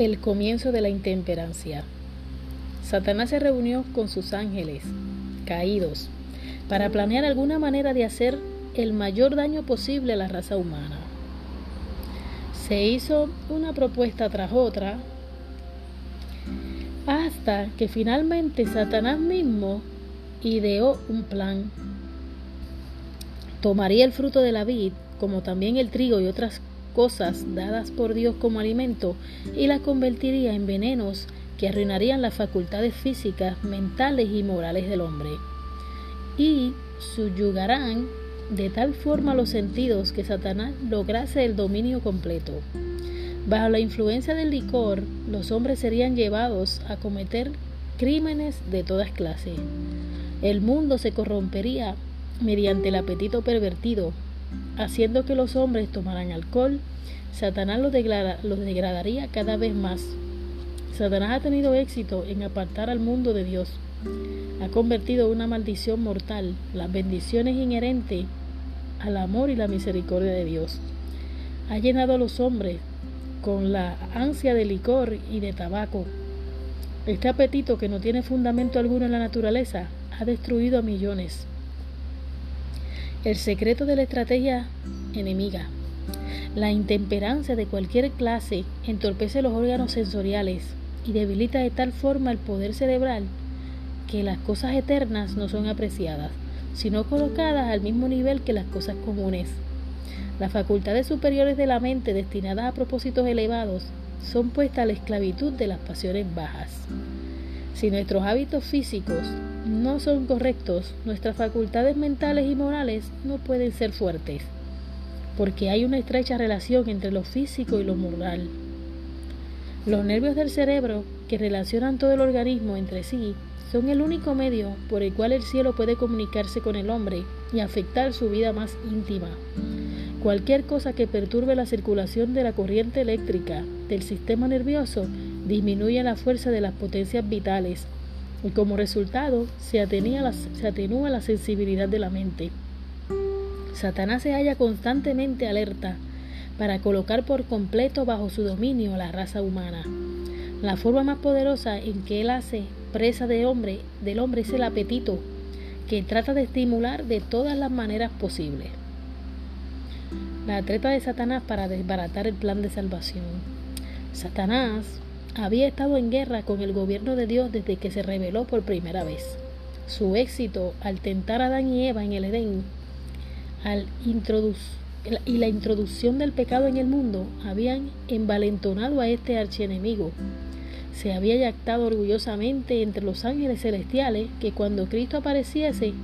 El comienzo de la intemperancia. Satanás se reunió con sus ángeles caídos para planear alguna manera de hacer el mayor daño posible a la raza humana. Se hizo una propuesta tras otra hasta que finalmente Satanás mismo ideó un plan. Tomaría el fruto de la vid, como también el trigo y otras cosas dadas por Dios como alimento y las convertiría en venenos que arruinarían las facultades físicas, mentales y morales del hombre. Y subyugarán de tal forma los sentidos que Satanás lograse el dominio completo. Bajo la influencia del licor, los hombres serían llevados a cometer crímenes de todas clases. El mundo se corrompería mediante el apetito pervertido, haciendo que los hombres tomaran alcohol, Satanás los, degradaría cada vez más. Satanás ha tenido éxito en apartar al mundo de Dios. Ha convertido una maldición mortal las bendiciones inherentes al amor y la misericordia de Dios. Ha llenado a los hombres con la ansia de licor y de tabaco. Este apetito que no tiene fundamento alguno en la naturaleza ha destruido a millones. El secreto de la estrategia enemiga. La intemperancia de cualquier clase entorpece los órganos sensoriales y debilita de tal forma el poder cerebral que las cosas eternas no son apreciadas, sino colocadas al mismo nivel que las cosas comunes. Las facultades superiores de la mente destinadas a propósitos elevados son puestas a la esclavitud de las pasiones bajas. Si nuestros hábitos físicos no son correctos, nuestras facultades mentales y morales no pueden ser fuertes, porque hay una estrecha relación entre lo físico y lo moral. Los nervios del cerebro, que relacionan todo el organismo entre sí, son el único medio por el cual el cielo puede comunicarse con el hombre y afectar su vida más íntima. Cualquier cosa que perturbe la circulación de la corriente eléctrica del sistema nervioso disminuye la fuerza de las potencias vitales y como resultado se atenúa, la, sensibilidad de la mente. Satanás se halla constantemente alerta para colocar por completo bajo su dominio la raza humana. La forma más poderosa en que él hace presa de hombre, del hombre es el apetito, que trata de estimular de todas las maneras posibles. La treta de Satanás para desbaratar el plan de salvación. Satanás había estado en guerra con el gobierno de Dios desde que se reveló por primera vez. Su éxito al tentar a Adán y Eva en el Edén y la introducción del pecado en el mundo habían envalentonado a este archienemigo. Se había yactado orgullosamente entre los ángeles celestiales que cuando Cristo apareciese,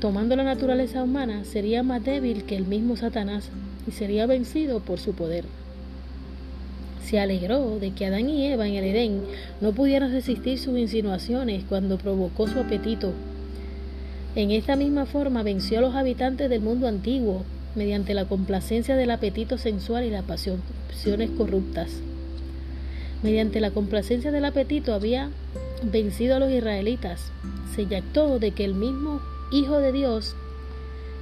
tomando la naturaleza humana, sería más débil que el mismo Satanás y sería vencido por su poder se alegró de que Adán y Eva en el Edén no pudieran resistir sus insinuaciones cuando provocó su apetito. En esta misma forma venció a los habitantes del mundo antiguo mediante la complacencia del apetito sensual y las pasiones corruptas. Mediante la complacencia del apetito había vencido a los israelitas. Se jactó de que el mismo Hijo de Dios,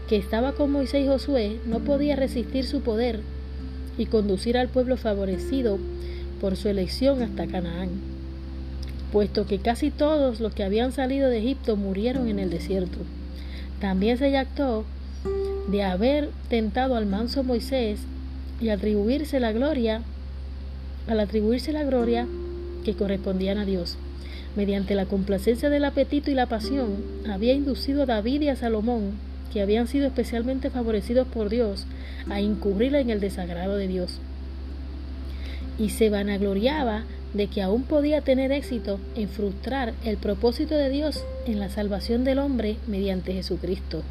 que estaba con Moisés y Josué, no podía resistir su poder y conducir al pueblo favorecido por su elección hasta Canaán, puesto que casi todos los que habían salido de Egipto murieron en el desierto. También se jactó de haber tentado al manso Moisés y atribuirse la gloria, al atribuirse la gloria que correspondían a Dios. Mediante la complacencia del apetito y la pasión, había inducido a David y a Salomón, que habían sido especialmente favorecidos por Dios, a incurrir en el desagrado de Dios. Y se vanagloriaba de que aún podía tener éxito en frustrar el propósito de Dios en la salvación del hombre mediante Jesucristo.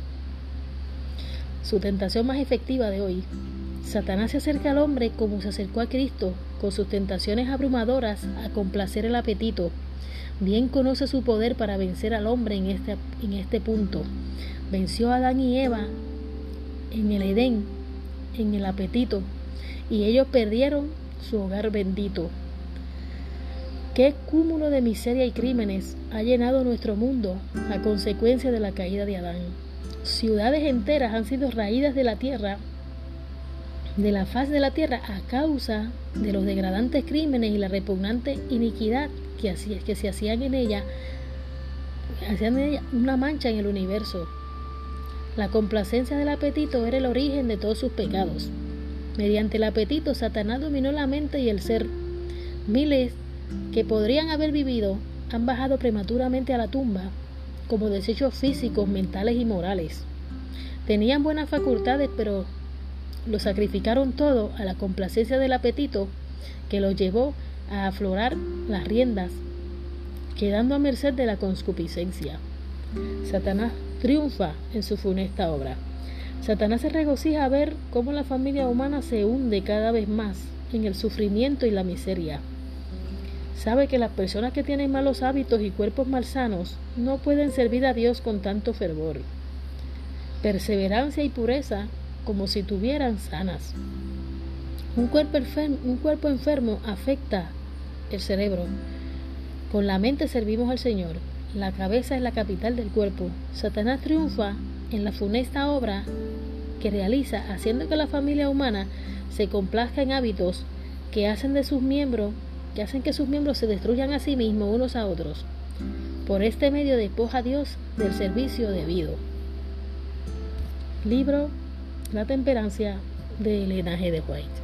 Su tentación más efectiva de hoy. Satanás se acerca al hombre como se acercó a Cristo, con sus tentaciones abrumadoras a complacer el apetito. Bien conoce su poder para vencer al hombre en este, en este punto. Venció a Adán y Eva en el Edén en el apetito y ellos perdieron su hogar bendito. ¿Qué cúmulo de miseria y crímenes ha llenado nuestro mundo a consecuencia de la caída de Adán? Ciudades enteras han sido raídas de la tierra de la faz de la tierra a causa de los degradantes crímenes y la repugnante iniquidad que, que se hacían en ella, hacían en ella una mancha en el universo. La complacencia del apetito era el origen de todos sus pecados. Mediante el apetito, Satanás dominó la mente y el ser. Miles que podrían haber vivido han bajado prematuramente a la tumba como desechos físicos, mentales y morales. Tenían buenas facultades, pero lo sacrificaron todo a la complacencia del apetito que los llevó a aflorar las riendas, quedando a merced de la concupiscencia. Satanás triunfa en su funesta obra. Satanás se regocija a ver cómo la familia humana se hunde cada vez más en el sufrimiento y la miseria. Sabe que las personas que tienen malos hábitos y cuerpos malsanos no pueden servir a Dios con tanto fervor. Perseverancia y pureza como si tuvieran sanas. Un cuerpo, enfermo, un cuerpo enfermo afecta el cerebro. Con la mente servimos al Señor. La cabeza es la capital del cuerpo. Satanás triunfa en la funesta obra que realiza, haciendo que la familia humana se complazca en hábitos que hacen de sus miembros, que hacen que sus miembros se destruyan a sí mismos unos a otros. Por este medio despoja a Dios del servicio debido. Libro La temperancia de Elena G. de White.